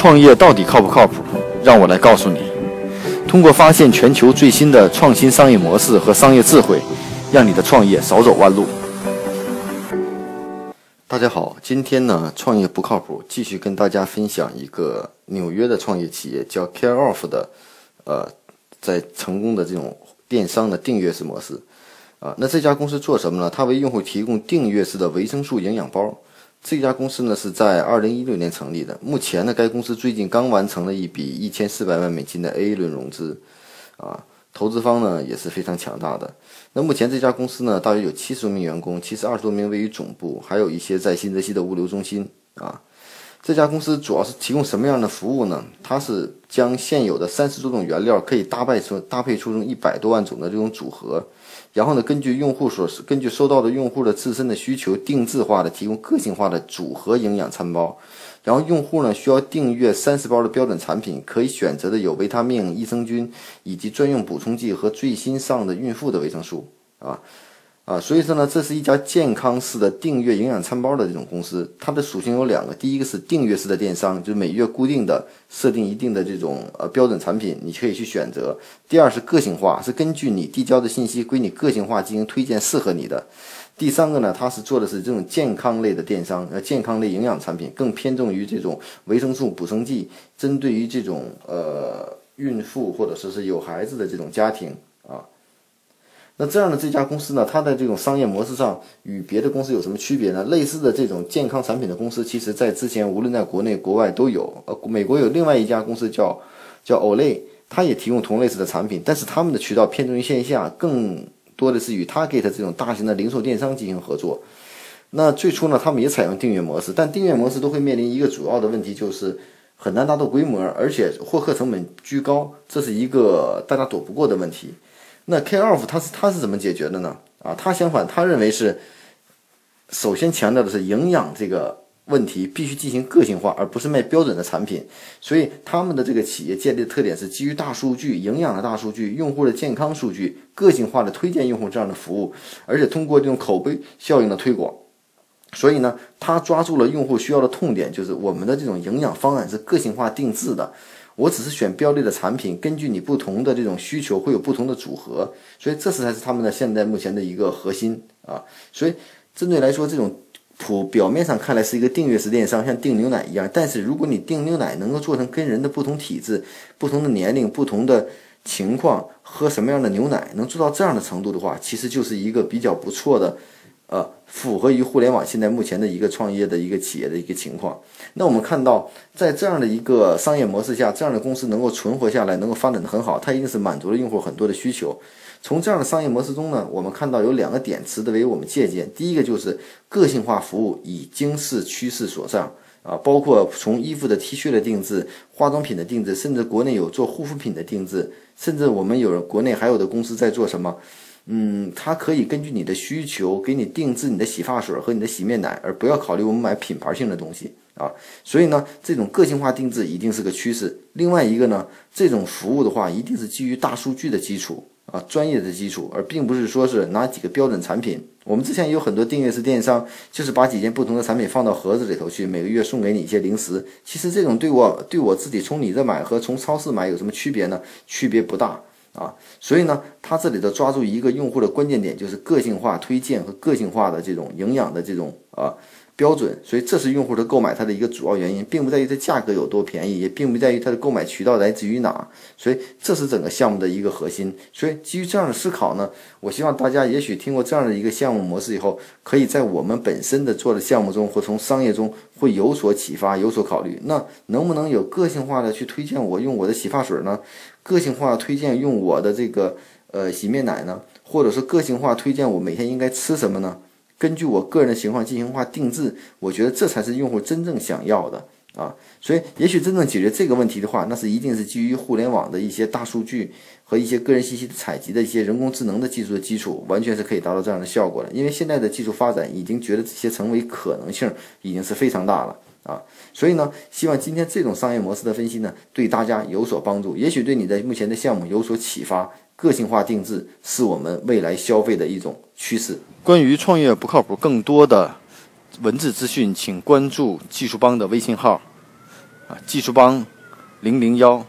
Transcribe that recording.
创业到底靠不靠谱？让我来告诉你。通过发现全球最新的创新商业模式和商业智慧，让你的创业少走弯路。大家好，今天呢，创业不靠谱，继续跟大家分享一个纽约的创业企业叫 CareOff 的，呃，在成功的这种电商的订阅式模式。啊，那这家公司做什么呢？它为用户提供订阅式的维生素营养包。这家公司呢是在二零一六年成立的。目前呢，该公司最近刚完成了一笔一千四百万美金的 A 轮融资，啊，投资方呢也是非常强大的。那目前这家公司呢，大约有七十多名员工，其实二十多名位于总部，还有一些在新泽西的物流中心。啊，这家公司主要是提供什么样的服务呢？它是将现有的三十多种原料可以搭配出搭配出一百多万种的这种组合。然后呢，根据用户所根据收到的用户的自身的需求，定制化的提供个性化的组合营养餐包。然后用户呢需要订阅三十包的标准产品，可以选择的有维他命、益生菌以及专用补充剂和最新上的孕妇的维生素啊。啊，所以说呢，这是一家健康式的订阅营养餐包的这种公司。它的属性有两个，第一个是订阅式的电商，就是每月固定的设定一定的这种呃标准产品，你可以去选择；第二是个性化，是根据你递交的信息归你个性化进行推荐适合你的；第三个呢，它是做的是这种健康类的电商，呃，健康类营养产品更偏重于这种维生素补充剂，针对于这种呃孕妇或者说是有孩子的这种家庭啊。那这样的这家公司呢，它的这种商业模式上与别的公司有什么区别呢？类似的这种健康产品的公司，其实在之前无论在国内国外都有。呃，美国有另外一家公司叫叫 Olay，它也提供同类似的产品，但是他们的渠道偏重于线下，更多的是与 Target 这种大型的零售电商进行合作。那最初呢，他们也采用订阅模式，但订阅模式都会面临一个主要的问题，就是很难达到规模，而且获客成本居高，这是一个大家躲不过的问题。那 K-off 它是它是怎么解决的呢？啊，他相反，他认为是首先强调的是营养这个问题必须进行个性化，而不是卖标准的产品。所以他们的这个企业建立的特点是基于大数据、营养的大数据、用户的健康数据、个性化的推荐用户这样的服务，而且通过这种口碑效应的推广。所以呢，他抓住了用户需要的痛点，就是我们的这种营养方案是个性化定制的。我只是选标类的产品，根据你不同的这种需求，会有不同的组合，所以这是才是他们的现在目前的一个核心啊。所以针对来说，这种普表面上看来是一个订阅式电商，像订牛奶一样，但是如果你订牛奶能够做成跟人的不同体质、不同的年龄、不同的情况喝什么样的牛奶，能做到这样的程度的话，其实就是一个比较不错的。呃，符合于互联网现在目前的一个创业的一个企业的一个情况。那我们看到，在这样的一个商业模式下，这样的公司能够存活下来，能够发展的很好，它一定是满足了用户很多的需求。从这样的商业模式中呢，我们看到有两个点值得为我们借鉴。第一个就是个性化服务已经是趋势所上啊，包括从衣服的 T 恤的定制、化妆品的定制，甚至国内有做护肤品的定制，甚至我们有国内还有的公司在做什么？嗯，它可以根据你的需求给你定制你的洗发水和你的洗面奶，而不要考虑我们买品牌性的东西啊。所以呢，这种个性化定制一定是个趋势。另外一个呢，这种服务的话，一定是基于大数据的基础啊，专业的基础，而并不是说是拿几个标准产品。我们之前有很多订阅式电商，就是把几件不同的产品放到盒子里头去，每个月送给你一些零食。其实这种对我对我自己从你这买和从超市买有什么区别呢？区别不大。啊，所以呢，它这里头抓住一个用户的关键点，就是个性化推荐和个性化的这种营养的这种啊标准，所以这是用户的购买它的一个主要原因，并不在于它价格有多便宜，也并不在于它的购买渠道来自于哪，所以这是整个项目的一个核心。所以基于这样的思考呢，我希望大家也许听过这样的一个项目模式以后，可以在我们本身的做的项目中或从商业中会有所启发，有所考虑。那能不能有个性化的去推荐我用我的洗发水呢？个性化推荐用我的这个呃洗面奶呢，或者是个性化推荐我每天应该吃什么呢？根据我个人的情况进行化定制，我觉得这才是用户真正想要的啊。所以，也许真正解决这个问题的话，那是一定是基于互联网的一些大数据和一些个人信息的采集的一些人工智能的技术的基础，完全是可以达到这样的效果的。因为现在的技术发展已经觉得这些成为可能性已经是非常大了。啊，所以呢，希望今天这种商业模式的分析呢，对大家有所帮助，也许对你的目前的项目有所启发。个性化定制是我们未来消费的一种趋势。关于创业不靠谱，更多的文字资讯，请关注技术帮的微信号。啊，技术帮零零幺。